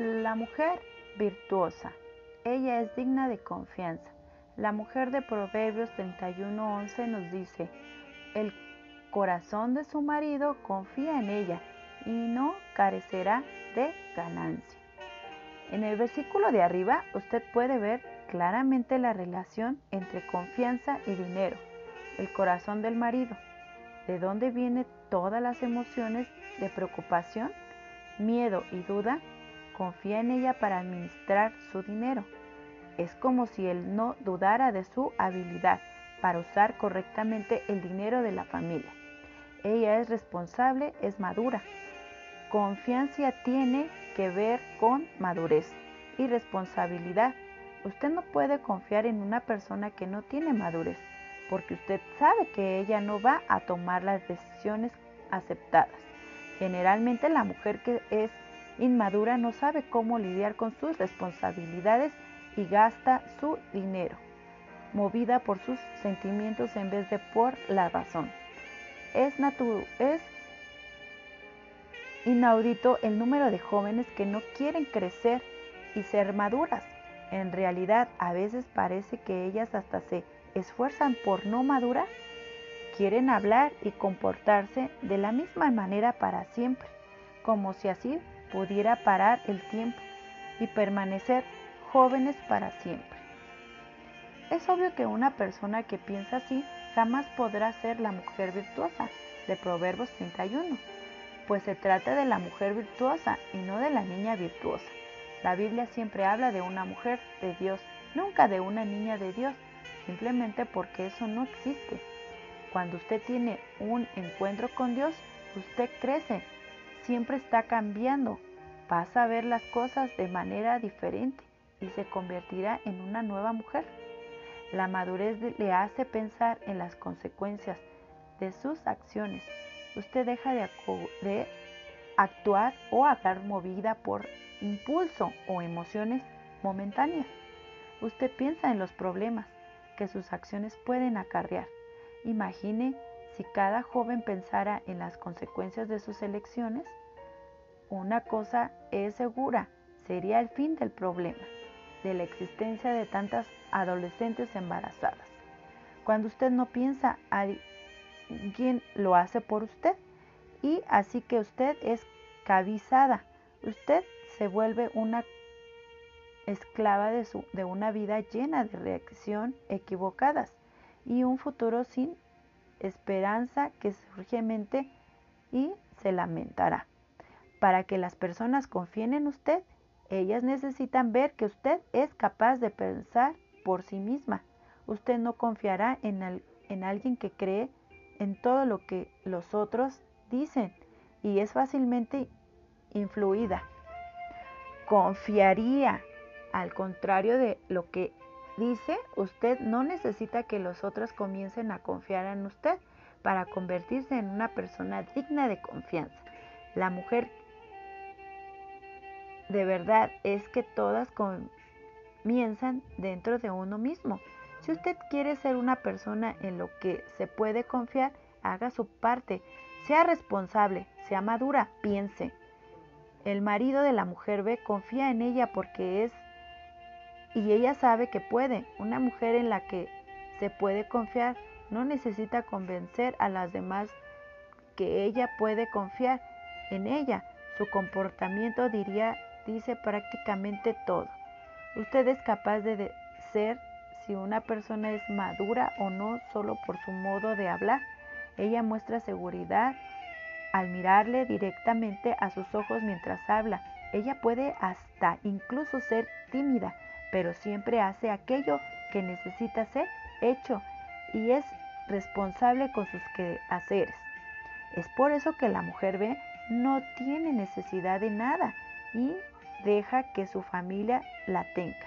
La mujer virtuosa. Ella es digna de confianza. La mujer de Proverbios 31:11 nos dice, el corazón de su marido confía en ella y no carecerá de ganancia. En el versículo de arriba usted puede ver claramente la relación entre confianza y dinero, el corazón del marido, de dónde vienen todas las emociones de preocupación, miedo y duda, confía en ella para administrar su dinero. Es como si él no dudara de su habilidad para usar correctamente el dinero de la familia. Ella es responsable, es madura. Confianza tiene que ver con madurez y responsabilidad. Usted no puede confiar en una persona que no tiene madurez, porque usted sabe que ella no va a tomar las decisiones aceptadas. Generalmente la mujer que es inmadura no sabe cómo lidiar con sus responsabilidades y gasta su dinero, movida por sus sentimientos en vez de por la razón. Es, es inaudito el número de jóvenes que no quieren crecer y ser maduras. En realidad, a veces parece que ellas hasta se esfuerzan por no madurar. Quieren hablar y comportarse de la misma manera para siempre, como si así pudiera parar el tiempo y permanecer jóvenes para siempre. Es obvio que una persona que piensa así jamás podrá ser la mujer virtuosa de Proverbios 31, pues se trata de la mujer virtuosa y no de la niña virtuosa. La Biblia siempre habla de una mujer de Dios, nunca de una niña de Dios, simplemente porque eso no existe. Cuando usted tiene un encuentro con Dios, usted crece, siempre está cambiando, pasa a ver las cosas de manera diferente y se convertirá en una nueva mujer. La madurez le hace pensar en las consecuencias de sus acciones. Usted deja de, de actuar o hablar movida por impulso o emociones momentáneas. Usted piensa en los problemas que sus acciones pueden acarrear. Imagine si cada joven pensara en las consecuencias de sus elecciones. Una cosa es segura, sería el fin del problema de la existencia de tantas adolescentes embarazadas. Cuando usted no piensa, alguien lo hace por usted y así que usted es cabizada. Usted se vuelve una esclava de, de una vida llena de reacción equivocadas y un futuro sin esperanza que surge mente y se lamentará. Para que las personas confíen en usted, ellas necesitan ver que usted es capaz de pensar por sí misma. Usted no confiará en, en alguien que cree en todo lo que los otros dicen y es fácilmente influida. Confiaría, al contrario de lo que dice, usted no necesita que los otros comiencen a confiar en usted para convertirse en una persona digna de confianza. La mujer de verdad es que todas comienzan dentro de uno mismo. Si usted quiere ser una persona en lo que se puede confiar, haga su parte, sea responsable, sea madura, piense. El marido de la mujer ve, confía en ella porque es y ella sabe que puede. Una mujer en la que se puede confiar no necesita convencer a las demás que ella puede confiar en ella. Su comportamiento diría dice prácticamente todo. Usted es capaz de ser si una persona es madura o no solo por su modo de hablar. Ella muestra seguridad al mirarle directamente a sus ojos mientras habla. Ella puede hasta incluso ser tímida, pero siempre hace aquello que necesita ser hecho y es responsable con sus quehaceres. Es por eso que la mujer ve no tiene necesidad de nada y deja que su familia la tenga.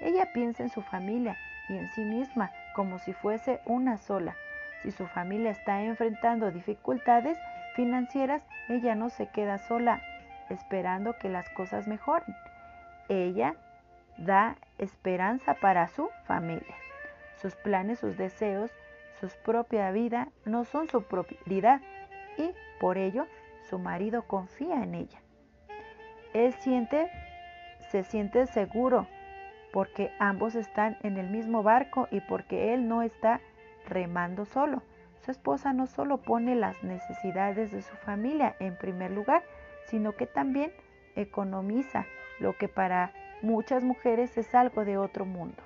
Ella piensa en su familia y en sí misma como si fuese una sola. Si su familia está enfrentando dificultades financieras, ella no se queda sola esperando que las cosas mejoren. Ella da esperanza para su familia. Sus planes, sus deseos, su propia vida no son su propiedad y por ello su marido confía en ella. Él siente se siente seguro porque ambos están en el mismo barco y porque él no está remando solo. Su esposa no solo pone las necesidades de su familia en primer lugar, sino que también economiza, lo que para muchas mujeres es algo de otro mundo.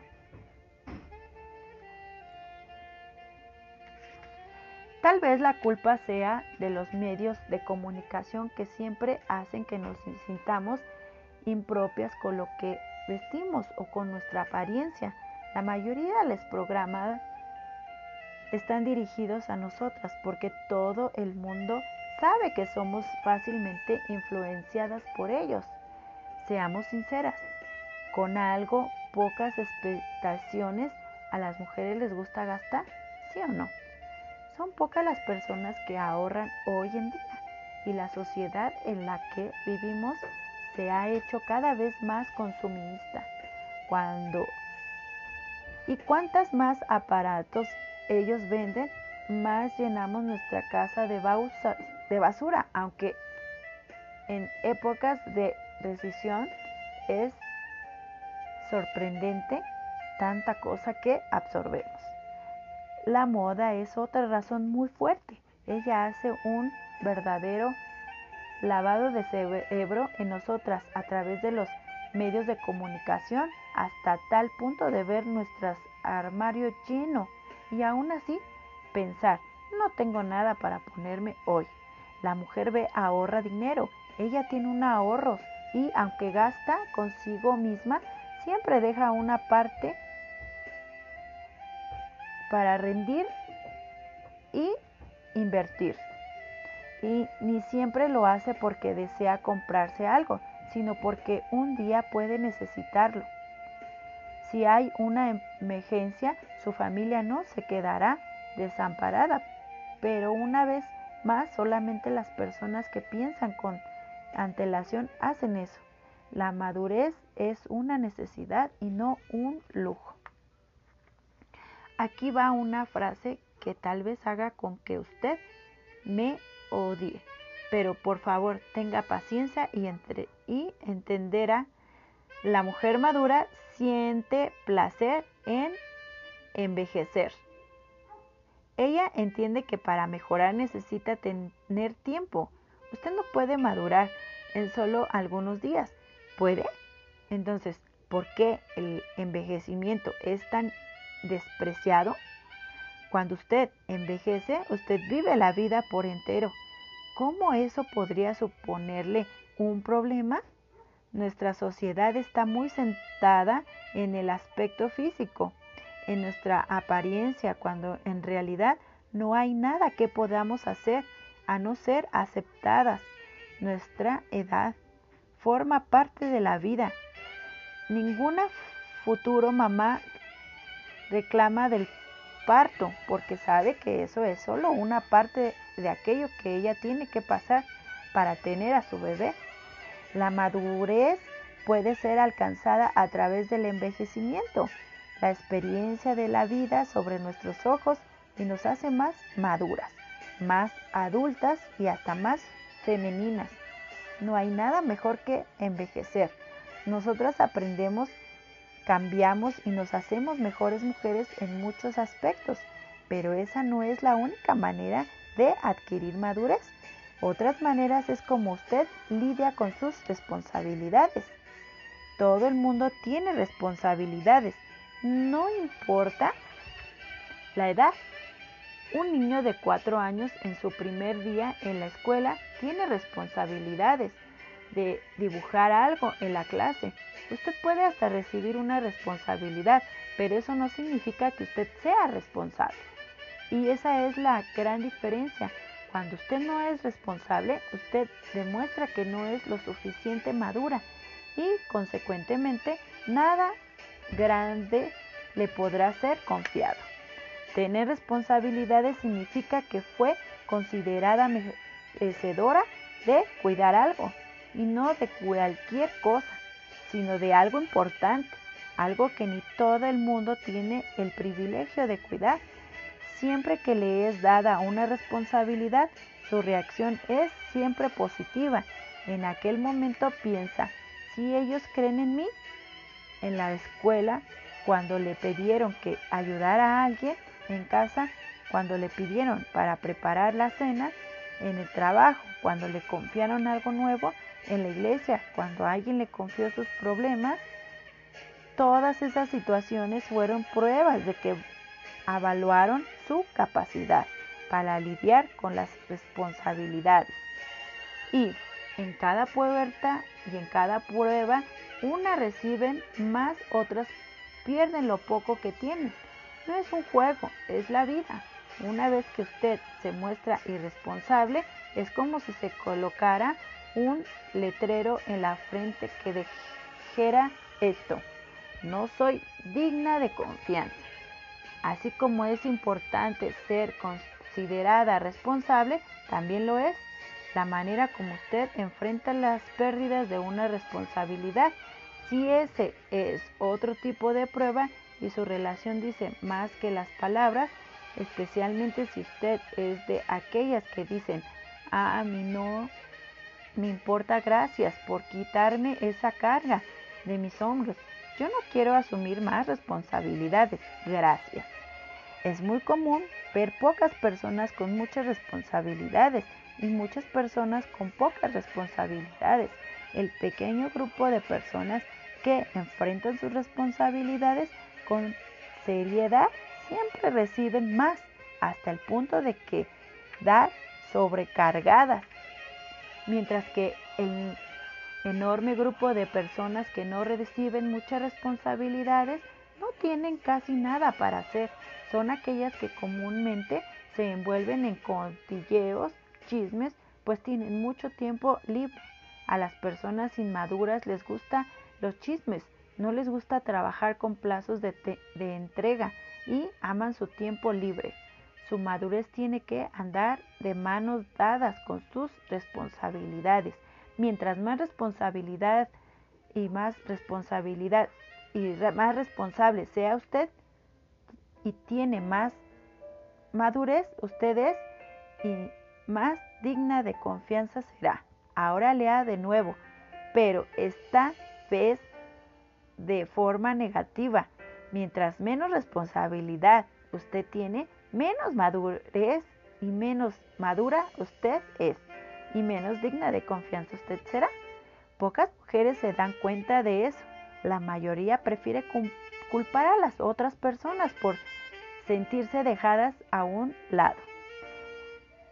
Tal vez la culpa sea de los medios de comunicación que siempre hacen que nos sintamos impropias con lo que vestimos o con nuestra apariencia. La mayoría de los programas están dirigidos a nosotras porque todo el mundo sabe que somos fácilmente influenciadas por ellos. Seamos sinceras, con algo, pocas expectaciones, a las mujeres les gusta gastar, ¿sí o no? Son pocas las personas que ahorran hoy en día y la sociedad en la que vivimos se ha hecho cada vez más consumista. Cuando y cuántas más aparatos ellos venden, más llenamos nuestra casa de, de basura, aunque en épocas de recesión es sorprendente tanta cosa que absorbemos. La moda es otra razón muy fuerte. Ella hace un verdadero lavado de cerebro en nosotras a través de los medios de comunicación hasta tal punto de ver nuestro armario lleno y aún así pensar, no tengo nada para ponerme hoy. La mujer ve ahorra dinero, ella tiene un ahorro y aunque gasta consigo misma, siempre deja una parte para rendir y invertir. Y ni siempre lo hace porque desea comprarse algo, sino porque un día puede necesitarlo. Si hay una emergencia, su familia no se quedará desamparada, pero una vez más solamente las personas que piensan con antelación hacen eso. La madurez es una necesidad y no un lujo. Aquí va una frase que tal vez haga con que usted me odie, pero por favor tenga paciencia y, entre, y entenderá. La mujer madura siente placer en envejecer. Ella entiende que para mejorar necesita tener tiempo. Usted no puede madurar en solo algunos días. ¿Puede? Entonces, ¿por qué el envejecimiento es tan despreciado? Cuando usted envejece, usted vive la vida por entero. ¿Cómo eso podría suponerle un problema? Nuestra sociedad está muy sentada en el aspecto físico, en nuestra apariencia, cuando en realidad no hay nada que podamos hacer a no ser aceptadas. Nuestra edad forma parte de la vida. Ninguna futuro mamá reclama del parto porque sabe que eso es solo una parte de aquello que ella tiene que pasar para tener a su bebé. La madurez puede ser alcanzada a través del envejecimiento, la experiencia de la vida sobre nuestros ojos y nos hace más maduras, más adultas y hasta más femeninas. No hay nada mejor que envejecer. Nosotras aprendemos, cambiamos y nos hacemos mejores mujeres en muchos aspectos, pero esa no es la única manera de adquirir madurez. Otras maneras es como usted lidia con sus responsabilidades. Todo el mundo tiene responsabilidades, no importa la edad. Un niño de cuatro años en su primer día en la escuela tiene responsabilidades de dibujar algo en la clase. Usted puede hasta recibir una responsabilidad, pero eso no significa que usted sea responsable. Y esa es la gran diferencia. Cuando usted no es responsable, usted demuestra que no es lo suficiente madura y consecuentemente nada grande le podrá ser confiado. Tener responsabilidades significa que fue considerada merecedora de cuidar algo y no de cualquier cosa, sino de algo importante, algo que ni todo el mundo tiene el privilegio de cuidar. Siempre que le es dada una responsabilidad, su reacción es siempre positiva. En aquel momento piensa, si ellos creen en mí. En la escuela, cuando le pidieron que ayudara a alguien en casa, cuando le pidieron para preparar la cena, en el trabajo, cuando le confiaron algo nuevo, en la iglesia, cuando alguien le confió sus problemas, todas esas situaciones fueron pruebas de que evaluaron su capacidad para lidiar con las responsabilidades. Y en cada puerta y en cada prueba, una reciben más, otras pierden lo poco que tienen. No es un juego, es la vida. Una vez que usted se muestra irresponsable, es como si se colocara un letrero en la frente que dijera esto. No soy digna de confianza. Así como es importante ser considerada responsable, también lo es la manera como usted enfrenta las pérdidas de una responsabilidad. Si ese es otro tipo de prueba y su relación dice más que las palabras, especialmente si usted es de aquellas que dicen, a mí no me importa gracias por quitarme esa carga de mis hombros. Yo no quiero asumir más responsabilidades. Gracias. Es muy común ver pocas personas con muchas responsabilidades y muchas personas con pocas responsabilidades. El pequeño grupo de personas que enfrentan sus responsabilidades con seriedad siempre reciben más hasta el punto de que dar sobrecargadas, mientras que el enorme grupo de personas que no reciben muchas responsabilidades no tienen casi nada para hacer. Son aquellas que comúnmente se envuelven en cotilleos, chismes, pues tienen mucho tiempo libre. A las personas inmaduras les gusta los chismes, no les gusta trabajar con plazos de, de entrega y aman su tiempo libre. Su madurez tiene que andar de manos dadas con sus responsabilidades. Mientras más responsabilidad y más responsabilidad y más responsable sea usted y tiene más madurez, usted es y más digna de confianza será. Ahora lea de nuevo, pero esta vez de forma negativa. Mientras menos responsabilidad usted tiene, menos madurez y menos madura usted es y menos digna de confianza usted será. Pocas mujeres se dan cuenta de eso. La mayoría prefiere culpar a las otras personas por sentirse dejadas a un lado.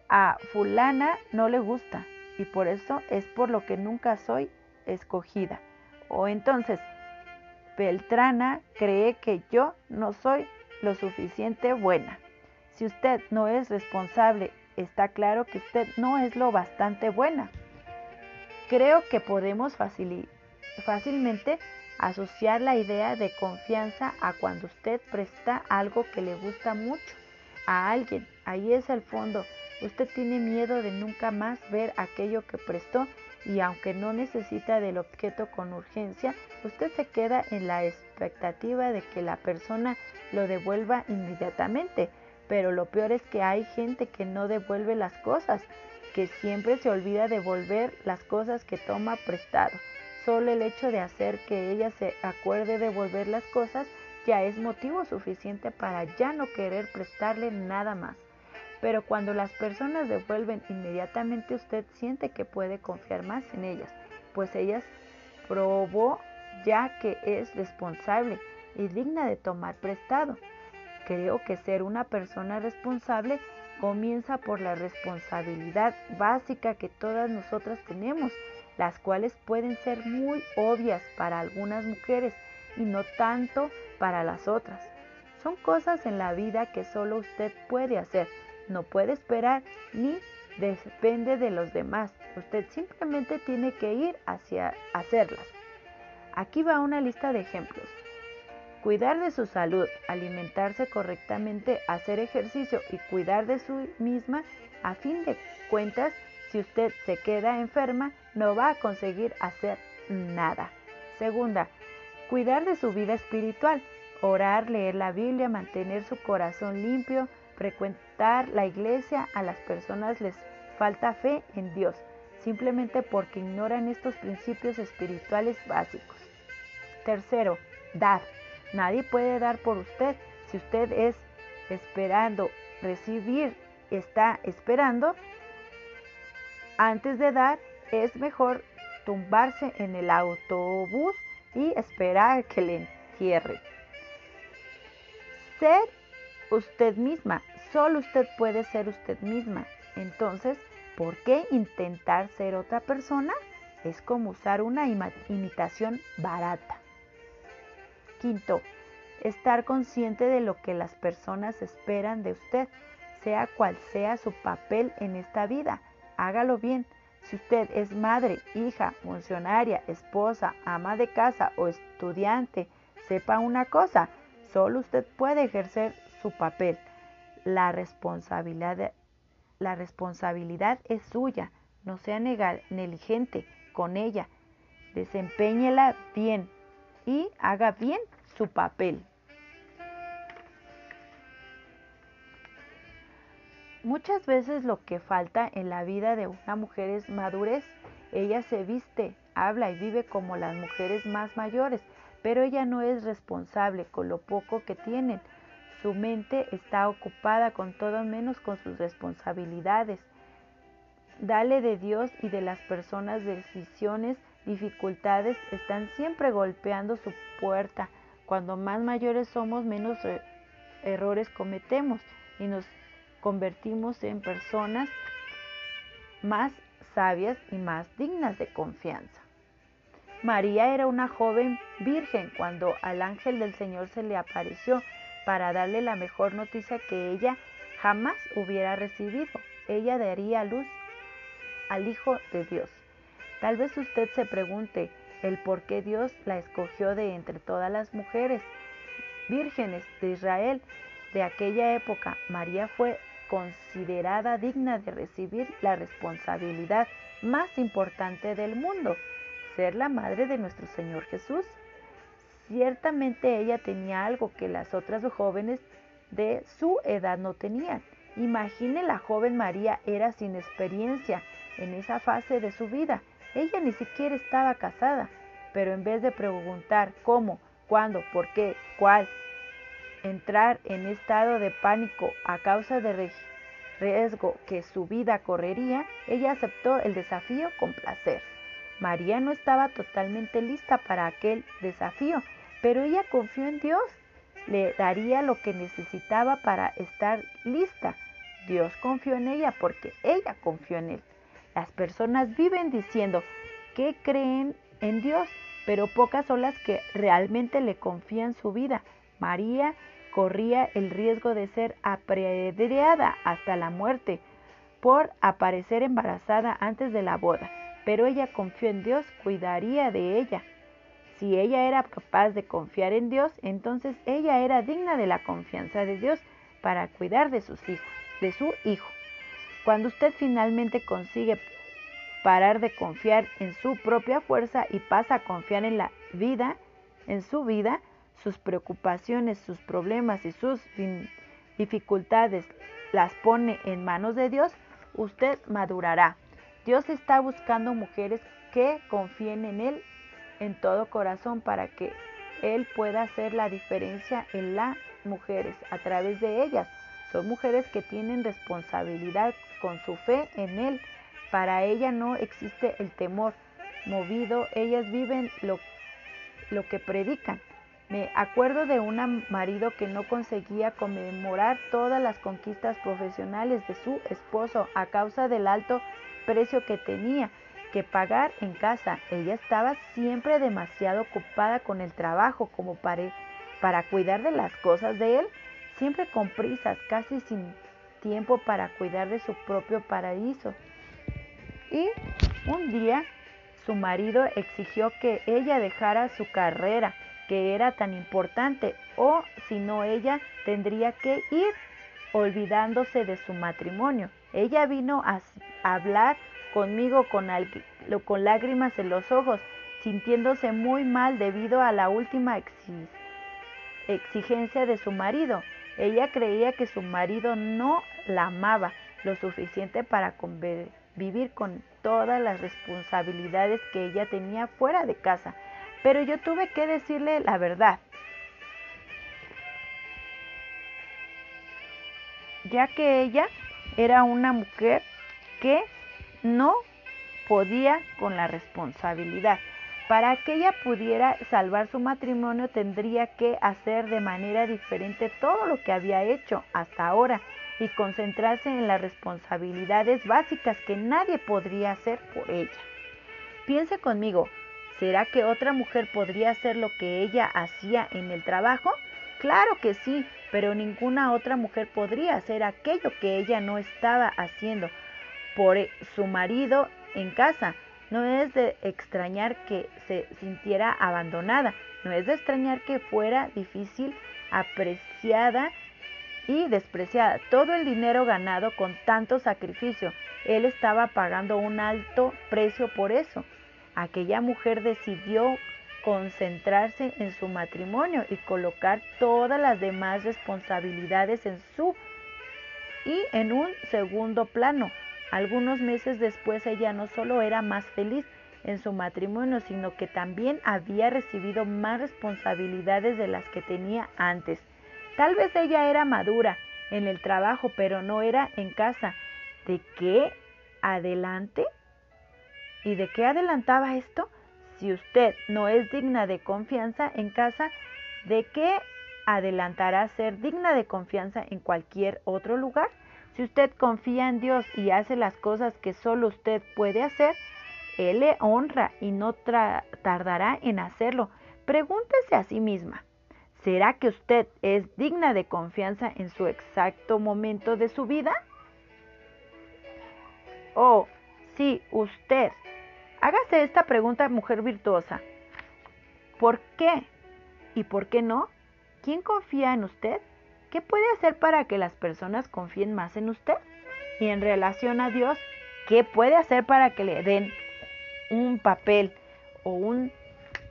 A fulana no le gusta y por eso es por lo que nunca soy escogida. O entonces, Beltrana cree que yo no soy lo suficiente buena. Si usted no es responsable, está claro que usted no es lo bastante buena. Creo que podemos fácilmente asociar la idea de confianza a cuando usted presta algo que le gusta mucho a alguien. Ahí es el fondo. Usted tiene miedo de nunca más ver aquello que prestó y aunque no necesita del objeto con urgencia, usted se queda en la expectativa de que la persona lo devuelva inmediatamente. Pero lo peor es que hay gente que no devuelve las cosas, que siempre se olvida devolver las cosas que toma prestado. Solo el hecho de hacer que ella se acuerde devolver las cosas ya es motivo suficiente para ya no querer prestarle nada más. Pero cuando las personas devuelven inmediatamente usted siente que puede confiar más en ellas, pues ellas probó ya que es responsable y digna de tomar prestado. Creo que ser una persona responsable comienza por la responsabilidad básica que todas nosotras tenemos, las cuales pueden ser muy obvias para algunas mujeres y no tanto para las otras. Son cosas en la vida que solo usted puede hacer, no puede esperar ni depende de los demás. Usted simplemente tiene que ir hacia hacerlas. Aquí va una lista de ejemplos. Cuidar de su salud, alimentarse correctamente, hacer ejercicio y cuidar de su misma, a fin de cuentas, si usted se queda enferma, no va a conseguir hacer nada. Segunda, cuidar de su vida espiritual, orar, leer la Biblia, mantener su corazón limpio, frecuentar la iglesia, a las personas les falta fe en Dios. simplemente porque ignoran estos principios espirituales básicos. Tercero, dar. Nadie puede dar por usted. Si usted es esperando recibir, está esperando, antes de dar es mejor tumbarse en el autobús y esperar que le entierre. Ser usted misma, solo usted puede ser usted misma. Entonces, ¿por qué intentar ser otra persona? Es como usar una imitación barata. Quinto, estar consciente de lo que las personas esperan de usted, sea cual sea su papel en esta vida. Hágalo bien. Si usted es madre, hija, funcionaria, esposa, ama de casa o estudiante, sepa una cosa, solo usted puede ejercer su papel. La responsabilidad, la responsabilidad es suya. No sea negligente con ella. Desempeñela bien y haga bien su papel. Muchas veces lo que falta en la vida de una mujer es madurez. Ella se viste, habla y vive como las mujeres más mayores, pero ella no es responsable con lo poco que tienen. Su mente está ocupada con todo menos con sus responsabilidades. Dale de Dios y de las personas decisiones, dificultades están siempre golpeando su puerta. Cuando más mayores somos, menos errores cometemos y nos convertimos en personas más sabias y más dignas de confianza. María era una joven virgen cuando al ángel del Señor se le apareció para darle la mejor noticia que ella jamás hubiera recibido. Ella daría luz al Hijo de Dios. Tal vez usted se pregunte el por qué Dios la escogió de entre todas las mujeres vírgenes de Israel de aquella época. María fue considerada digna de recibir la responsabilidad más importante del mundo, ser la madre de nuestro Señor Jesús. Ciertamente ella tenía algo que las otras jóvenes de su edad no tenían. Imagine la joven María era sin experiencia en esa fase de su vida. Ella ni siquiera estaba casada, pero en vez de preguntar cómo, cuándo, por qué, cuál, entrar en estado de pánico a causa del riesgo que su vida correría, ella aceptó el desafío con placer. María no estaba totalmente lista para aquel desafío, pero ella confió en Dios. Le daría lo que necesitaba para estar lista. Dios confió en ella porque ella confió en él. Las personas viven diciendo que creen en Dios, pero pocas son las que realmente le confían su vida. María corría el riesgo de ser apedreada hasta la muerte por aparecer embarazada antes de la boda, pero ella confió en Dios, cuidaría de ella. Si ella era capaz de confiar en Dios, entonces ella era digna de la confianza de Dios para cuidar de sus hijos, de su hijo. Cuando usted finalmente consigue parar de confiar en su propia fuerza y pasa a confiar en la vida, en su vida, sus preocupaciones, sus problemas y sus dificultades las pone en manos de Dios, usted madurará. Dios está buscando mujeres que confíen en Él en todo corazón para que Él pueda hacer la diferencia en las mujeres a través de ellas. Son mujeres que tienen responsabilidad con su fe en Él. Para ella no existe el temor movido, ellas viven lo, lo que predican. Me acuerdo de un marido que no conseguía conmemorar todas las conquistas profesionales de su esposo a causa del alto precio que tenía que pagar en casa. Ella estaba siempre demasiado ocupada con el trabajo como para, para cuidar de las cosas de él siempre con prisas, casi sin tiempo para cuidar de su propio paraíso. Y un día su marido exigió que ella dejara su carrera, que era tan importante, o si no ella tendría que ir olvidándose de su matrimonio. Ella vino a hablar conmigo con, con lágrimas en los ojos, sintiéndose muy mal debido a la última exigencia de su marido. Ella creía que su marido no la amaba lo suficiente para vivir con todas las responsabilidades que ella tenía fuera de casa. Pero yo tuve que decirle la verdad. Ya que ella era una mujer que no podía con la responsabilidad. Para que ella pudiera salvar su matrimonio tendría que hacer de manera diferente todo lo que había hecho hasta ahora y concentrarse en las responsabilidades básicas que nadie podría hacer por ella. Piense conmigo, ¿será que otra mujer podría hacer lo que ella hacía en el trabajo? Claro que sí, pero ninguna otra mujer podría hacer aquello que ella no estaba haciendo por su marido en casa. No es de extrañar que se sintiera abandonada, no es de extrañar que fuera difícil, apreciada y despreciada. Todo el dinero ganado con tanto sacrificio, él estaba pagando un alto precio por eso. Aquella mujer decidió concentrarse en su matrimonio y colocar todas las demás responsabilidades en su y en un segundo plano. Algunos meses después ella no solo era más feliz en su matrimonio, sino que también había recibido más responsabilidades de las que tenía antes. Tal vez ella era madura en el trabajo, pero no era en casa. ¿De qué adelante? ¿Y de qué adelantaba esto? Si usted no es digna de confianza en casa, ¿de qué adelantará ser digna de confianza en cualquier otro lugar? Si usted confía en Dios y hace las cosas que solo usted puede hacer, Él le honra y no tardará en hacerlo. Pregúntese a sí misma, ¿será que usted es digna de confianza en su exacto momento de su vida? O si usted, hágase esta pregunta, mujer virtuosa, ¿por qué y por qué no? ¿Quién confía en usted? ¿Qué puede hacer para que las personas confíen más en usted? Y en relación a Dios, ¿qué puede hacer para que le den un papel o un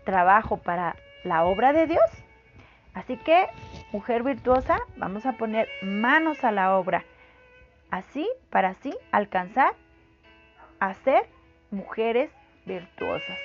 trabajo para la obra de Dios? Así que, mujer virtuosa, vamos a poner manos a la obra. Así, para así alcanzar a ser mujeres virtuosas.